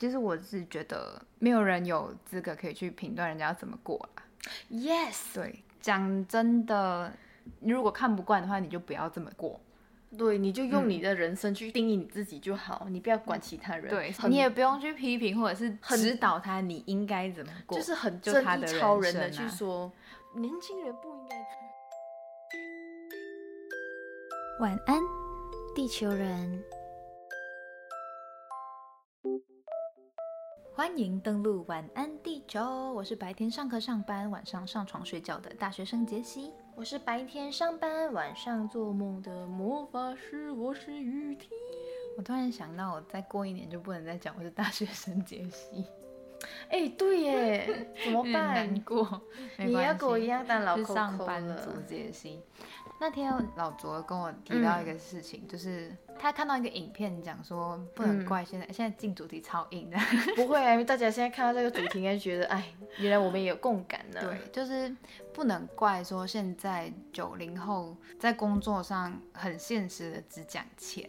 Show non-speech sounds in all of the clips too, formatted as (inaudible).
其实我是觉得没有人有资格可以去评断人家要怎么过啦。Yes，对，讲真的，你如果看不惯的话，你就不要这么过。对，你就用你的人生去定义你自己就好，你不要管其他人。对，你也不用去批评或者是指导他你应该怎么过，就是很就正义他的超人的去说，年轻人不应该。晚安，地球人。欢迎登录晚安地球，我是白天上课上班，晚上上床睡觉的大学生杰西。我是白天上班，晚上做梦的魔法师，我是雨婷。我突然想到，我再过一年就不能再讲我是大学生杰西，(laughs) 哎、对耶，(laughs) 怎么办难？过。你要跟我一样当老是扣扣上班了族杰西。那天老卓跟我提到一个事情，就是他看到一个影片，讲说不能嗯怪现在、现在进主题超硬的，(laughs) 不会啊，因为大家现在看到这个主题，应该觉得，哎，原来我们也有共感呢。对，就是不能怪说现在九零后在工作上很现实的只讲钱，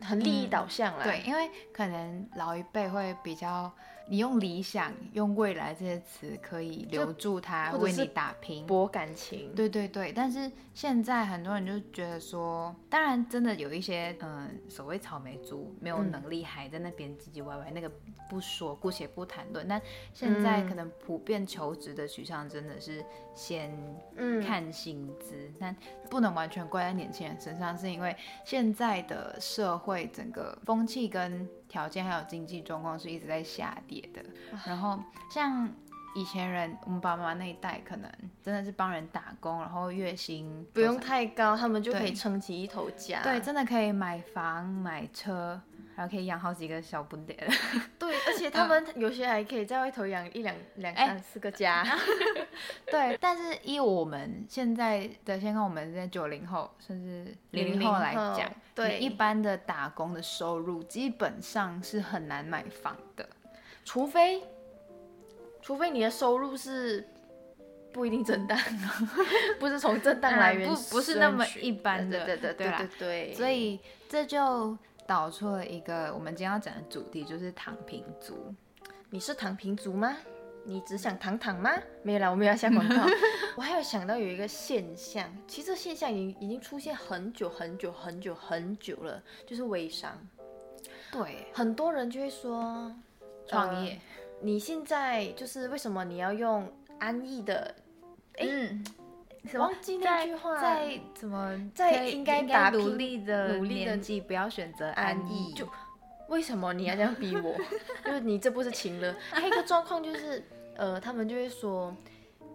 很利益导向啦。对，因为可能老一辈会比较，你用理想、用未来这些词可以留住他，为你打拼。博感情。对对对，但是现在很多人就觉得说，当然真的有一些嗯所谓草莓族没有嗯能力还在那边唧唧歪歪，那个不说，姑且不谈论。但现在嗯可能普遍求职的取向真的是先嗯看薪资，但不能完全怪在年轻人身上，是因为现在的社会整个风气跟条件还有经济状况是一直在下跌的。然后像以前人，我们爸爸妈妈那一代，可能真的是帮人打工，然后月薪不用太高，他们就可以撑起一头家。对，真的可以买房买车，然后可以养好几个小不点。(laughs) 对，而且他们有些还可以在外头养一两两哎三四个家。(laughs) (laughs) 对，但是依我们现在的，先看我们在九零后甚至零零后来00后讲，对一般的打工的收入基本上是很难买房的。除非，除非你的收入是不一定正当，不是从正当来源嗯不不是那么一般的对对对对对。所以这就导出了一个我们今天要讲的主题，就是躺平族。你是躺平族吗？你只想躺躺吗？没有啦，我没有要下广告。(laughs) 我还有想到有一个现象，其实这现象已经已经出现很久很久很久很久了，就是微商。对，很多人就会说，创业，你现在就是为什么你要用安逸的？嗯，什忘记那句话在怎么在应该打努力的努力的年纪，不要选择安安逸。就为什么你要这样逼我？(laughs) 就是你这不是情了。还有一个状况就是，呃，他们就会说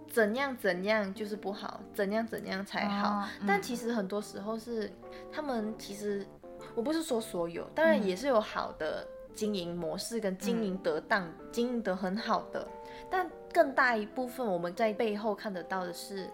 怎样怎样就是不好，怎样怎样才好。哦嗯但其实很多时候是他们其实我不是说所有，当然也是有好的经营模式跟经营得当、经营得很好的，但更大一部分我们在背后看得到的是。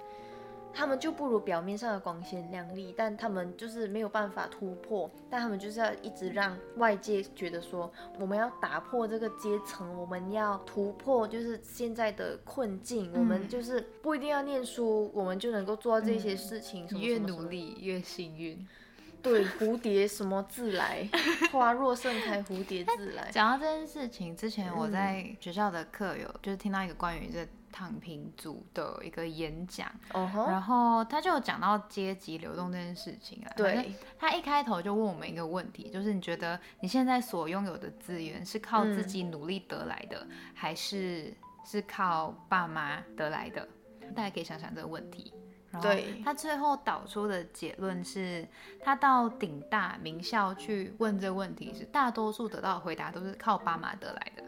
他们就不如表面上的光鲜亮丽，但他们就是没有办法突破，但他们就是要一直让外界觉得说，我们要打破这个阶层，我们要突破就是现在的困境，我们就是不一定要念书，我们就能够做到这些事情，什么越努力越幸运。(laughs) 对，蝴蝶什么自来，花若盛开，蝴蝶自来。讲到这件事情，之前我嗯在学校的课有就是听到一个关于这躺平族的一个演讲，然后他就有讲到阶级流动这件事情啊。对，他一开头就问我们一个问题，就是你觉得你现在所拥有的资源是靠自己努力得来的，还是是靠爸妈得来的？大家可以想想这个问题。然后对他最后导出的结论是，他到顶大名校去问这个问题时，大多数得到的回答都是靠爸妈得来的。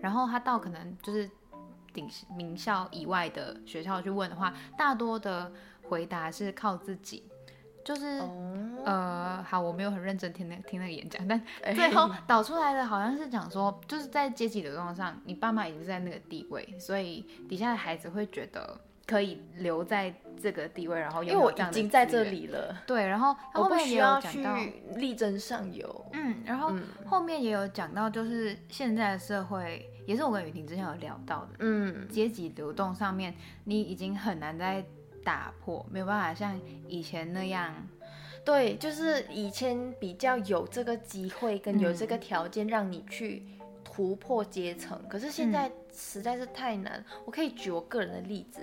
然后他到可能就是顶名校以外的学校去问的话，大多的回答是靠自己，就是、哦，呃，好，我没有很认真听那听那个演讲，但哎最后 (laughs) 导出来的好像是讲说，就是在阶级流动上，你爸妈已经是在那个地位，所以底下的孩子会觉得可以留在这个地位，然后因为我已经在这。里了，对，然后我不后面也有需要去讲到，力争上游。嗯，然后嗯后面也有讲到，就是现在的社会，也是我跟雨婷之前有聊到的，嗯，阶级流动上面，你已经很难再打破，没有办法像以前那样，对，就是以前比较有这个机会跟有这个嗯条件让你去突破阶层。可是现在实在是太难。我可以举我个人的例子，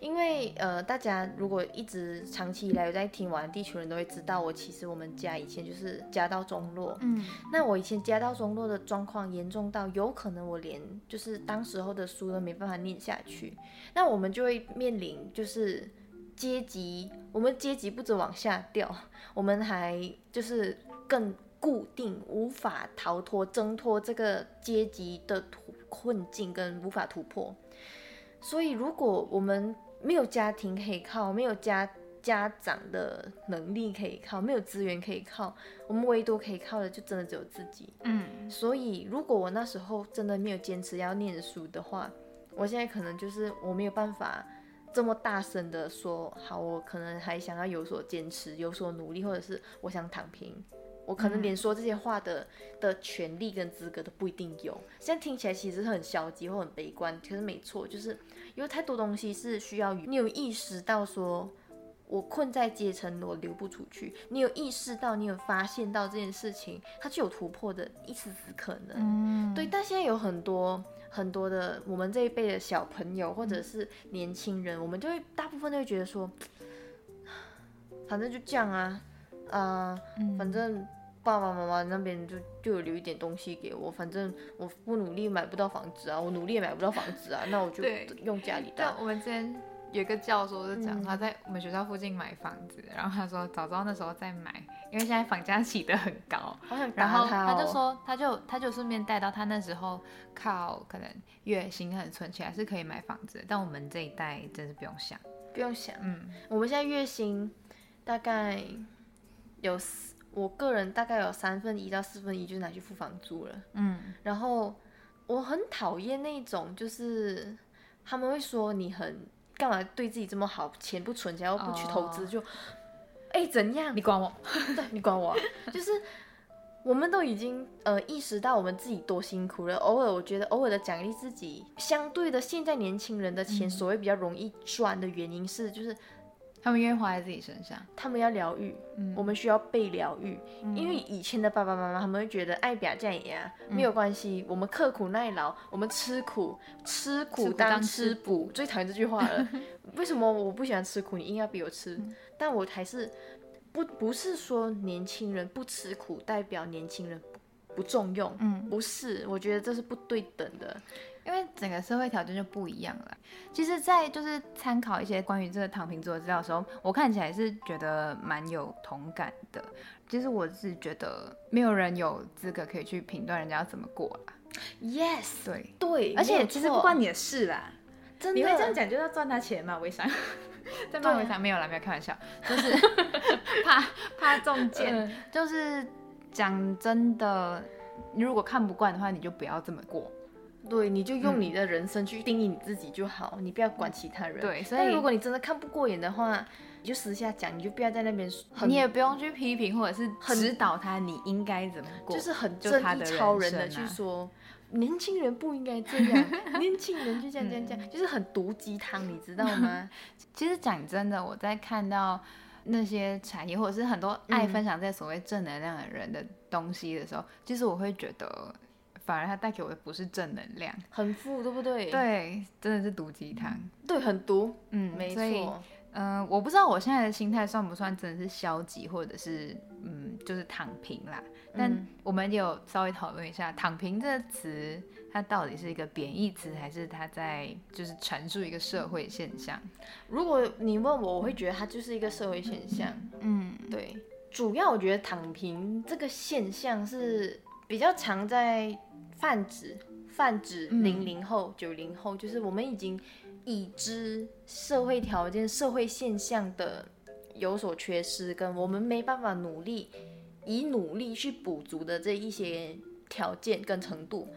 因为呃，大家如果一直长期以来有在听完地球人都会知道，我其实我们家以前就是家道中落。嗯，那我以前家道中落的状况严重到有可能我连就是当时候的书都没办法念下去。那我们就会面临就是阶级，我们阶级不止往下掉，我们还就是更固定，无法逃脱挣脱这个阶级的突困境跟无法突破。所以如果我们没有家庭可以靠，没有家家长的能力可以靠，没有资源可以靠，我们唯独可以靠的就真的只有自己。嗯，所以如果我那时候真的没有坚持要念书的话，我现在可能就是我没有办法这么大声的说，好，我可能还想要有所坚持，有所努力，或者是我想躺平，我可能连说这些话的、的权利跟资格都不一定有。现在听起来其实很消极或很悲观，可是没错，就是因为太多东西是需要你有意识到说。我困在阶层，我流不出去。你有意识到，你有发现到这件事情，它就有突破的一丝丝可能。嗯，对，但现在有很多很多的我们这一辈的小朋友或者是年轻人，我们就会大部分都会觉得说，(sighs) 反正就这样啊，啊、反正爸爸妈妈那边就就有留一点东西给我，反正我不努力买不到房子啊，我努力也买不到房子啊，那我就用家里对的。，我们之前有一个教授就讲，嗯他在我们学校附近买房子，然后他说早知道那时候再买，因为现在房价起得很高。(laughs) 然后打他、就说，他就他就顺便带到他那时候靠可能月薪很存起来是可以买房子的，但我们这一代真是不用想。不用想。嗯，我们现在月薪大概有四，我个人大概有三分一到四分一就拿去付房租了。嗯，然后我很讨厌那种，就是他们会说你很干嘛对自己这么好，钱不存起来，又不去投资，哦就哎怎样？你管我？(laughs) 对你管我啊、就是我们都已经呃意识到我们自己多辛苦了，偶尔我觉得偶尔的奖励自己，相对的现在年轻人的钱所谓比较容易赚的原因是，就是他们愿意花在自己身上。他们要疗愈，嗯我们需要被疗愈，因为以前的爸爸妈妈他们会觉得爱表这样没有关系，我们刻苦耐劳，我们吃苦，吃苦当当吃吃补，最讨厌这句话了。(laughs) 为什么我不喜欢吃苦，你硬要逼我吃？嗯但我还是不不是说年轻人不吃苦代表年轻人不不重用，嗯，不是，我觉得这是不对等的。因为整个社会条件就不一样了。其实，在就是参考一些关于这个躺平族的资料的时候，我看起来是觉得蛮有同感的。其实我是觉得没有人有资格可以去评断人家要怎么过啦。Yes，对，对，而且其实不关你的事啦。真的你会这样讲，就是要赚他钱嘛？微商，(laughs) 在骂微商没有啦，没有开玩笑，就是 (laughs) 怕怕中箭。嗯就是讲真的，你如果看不惯的话，你就不要这么过。对，你就用你的人生去定义你自己就好，你不要管其他人。对所以但如果你真的看不过眼的话，你就私下讲，你就不要在那边很你也不用去批评或者是指导他你应该怎么过，就是很正义超人的去说。年轻人不应该这样，(laughs) 年轻人就这样这样这样，就是很毒鸡汤，你知道吗？(laughs) 其实讲真的，我在看到那些产业或者是很多爱分享这些所谓正能量的人的东西的时候，其实我会觉得，反而它带给我的不是正能量，很富，对不对？对，真的是毒鸡汤。对，很毒，嗯，没错。嗯、我不知道我现在的心态算不算真的是消极，或者是嗯，就是躺平啦。但嗯我们有稍微讨论一下“躺平”这个词，它到底是一个贬义词，还是它在就是阐述一个社会现象？如果你问我，我会觉得它就是一个社会现象。嗯，对，主要我觉得躺平这个现象是比较常在泛指泛指嗯零零后、九零后，就是我们已经已知社会条件、社会现象的有所缺失，跟我们没办法努力以努力去补足的这一些条件跟程度，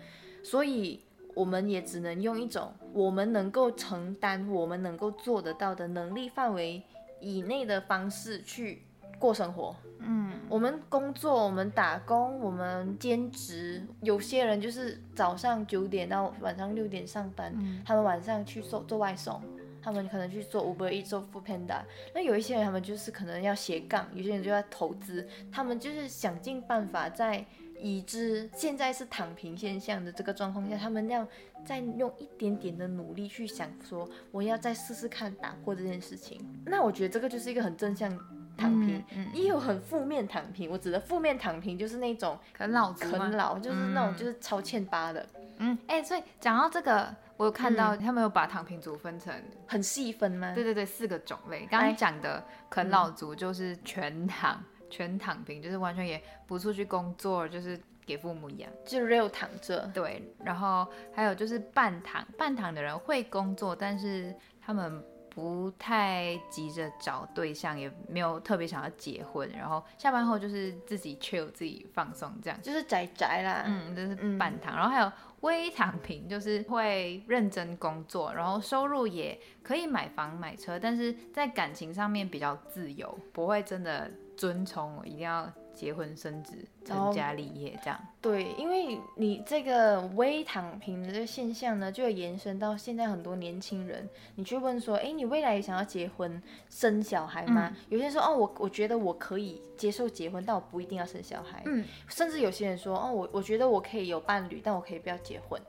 所以。我们也只能用一种我们能够承担、我们能够做得到的能力范围以内的方式去过生活。嗯，我们工作，我们打工，我们兼职，有些人就是早上九点到晚上六点上班，他们晚上去做做外送，他们可能去做 Uber Eats 做 Food Panda。那有一些人他们就是可能要斜杠，有些人就要投资，他们就是想尽办法在已知现在是躺平现象的这个状况下，他们要再用一点点的努力去想说，我要再试试看打破这件事情。那我觉得这个就是一个很正向躺平，嗯也有很负面躺平。我指的负面躺平就是那种啃老啃老，就是那种嗯就是超欠巴的，嗯，哎、所以讲到这个，我有看到他们有把躺平族分成，很细分吗？对对对，四个种类。刚刚讲的啃老族就是全躺，全躺平，就是完全也不出去工作，就是给父母养。就 real 躺着。对，然后还有就是半躺，半躺的人会工作，但是他们不太急着找对象，也没有特别想要结婚，然后下班后就是自己 chill 自己放松这样。就是宅宅啦，嗯，就是嗯半躺，然后还有微躺平，就是会认真工作，然后收入也可以买房买车，但是在感情上面比较自由，不会真的遵从我一定要结婚生子、成家立业这样。对，因为你这个微躺平的这个现象呢，就会延伸到现在很多年轻人，你去问说，哎，你未来想要结婚生小孩吗？嗯有些人说，哦，我我觉得我可以接受结婚，但我不一定要生小孩。嗯，甚至有些人说，哦，我我觉得我可以有伴侣，但我可以不要结婚。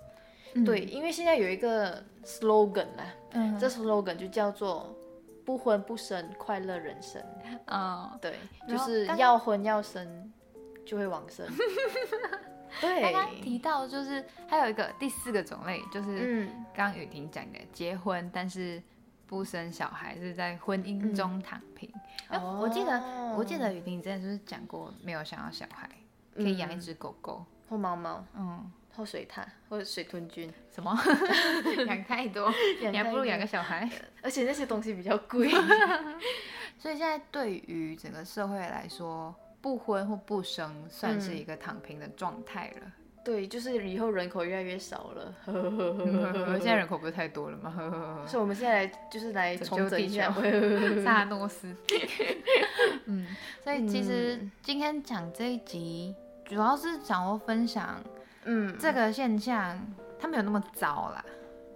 嗯对，，因为现在有一个 slogan 啦，嗯，这 slogan 就叫做不婚不生，快乐人生。嗯，对，就是要婚要生，就会往生。(laughs) 对，刚刚提到就是还有一个第四个种类，就是嗯，刚刚雨婷讲的结婚，但是不生小孩，是在婚姻中躺平。哎我记得哦我记得雨婷之前就是讲过，没有想要小孩，可以养一嗯只狗狗。或猫猫，嗯，或水獭，或者水豚菌，什么 (laughs) 养太多，你还不如养个小孩。而且那些东西比较贵。(laughs) 所以现在对于整个社会来说，不婚或不生算是一个躺平的状态了。对，就是以后人口越来越少了。(laughs) 现在人口不是太多了吗？所以我们现在来就是来重整一下。萨诺斯。嗯，所以其实嗯今天讲这一集，主要是想要分享嗯，这个现象，它没有那么糟啦。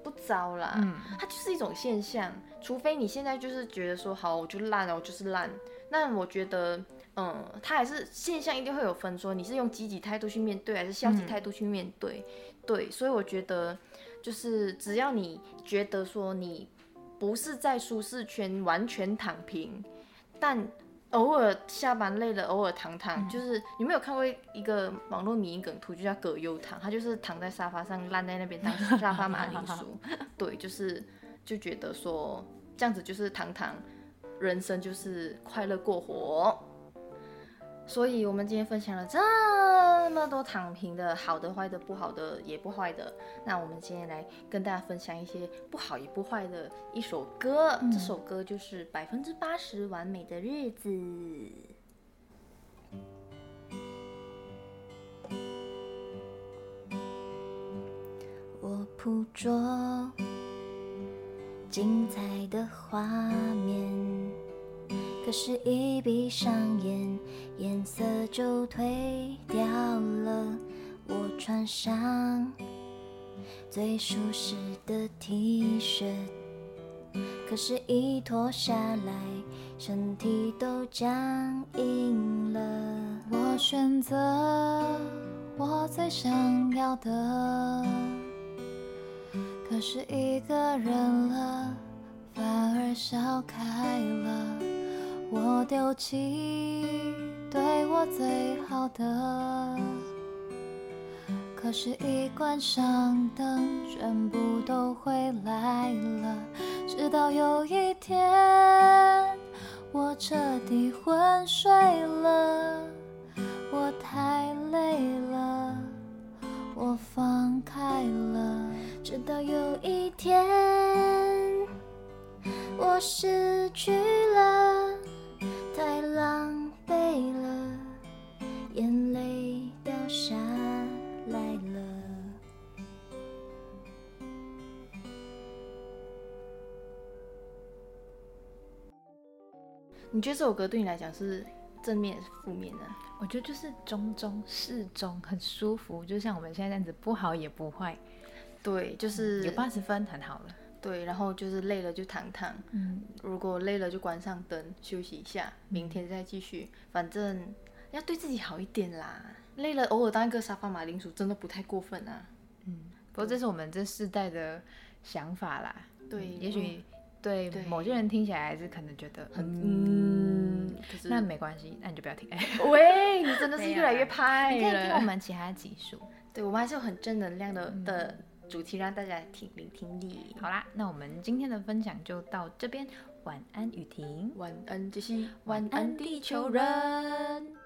不糟啦。嗯，它就是一种现象，除非你现在就是觉得说好，我就烂了，我就是烂。那我觉得，嗯，它还是现象，一定会有分说你是用积极态度去面对，还是消极嗯态度去面对。对，所以我觉得，就是只要你觉得说你不是在舒适圈完全躺平，但偶尔下班累了，偶尔躺躺，就是你没有看过一个网络迷因梗图，就叫葛优躺，他就是躺在沙发上烂在那边当沙发马铃薯。(laughs) 对，就是就觉得说这样子就是躺躺，人生就是快乐过活。所以我们今天分享了这么多躺平的，好的、坏的、不好的也不坏的。那我们今天来跟大家分享一些不好也不坏的一首歌，这首歌就是百分之八十完美的日子。我捕捉精彩的画面，可是，一闭上眼，颜色就褪掉了。我穿上最舒适的 T 恤，可是，一脱下来，身体都僵硬了。我选择我最想要的。可是一个人了，反而笑开了。我丢弃对我最好的，可是，一关上灯，全部都回来了。直到有一天，我彻底昏睡了，我太累了，我放开了。直到有一天，我失去了，你觉得这首歌对你来讲是正面还是负面呢？我觉得就是中中适中，很舒服，就像我们现在这样子，不好也不坏，对，就是有八十分很好了。对，然后就是累了就躺躺，嗯，如果累了就关上灯休息一下，明天再继续，反正要对自己好一点啦。累了偶尔当一个沙发马铃薯，真的不太过分啊。嗯不过这是我们这世代的想法啦。对也许对对某些人听起来还是可能觉得很，嗯，那没关系，那你就不要听。(laughs) 喂，你真的是越来越 (laughs) 派你可以听我了。们其他集数。对，我们还是有很正能量的的主题，让大家听聆听的。好啦，那我们今天的分享就到这边，晚安雨婷。晚安，杰西。晚安地球人。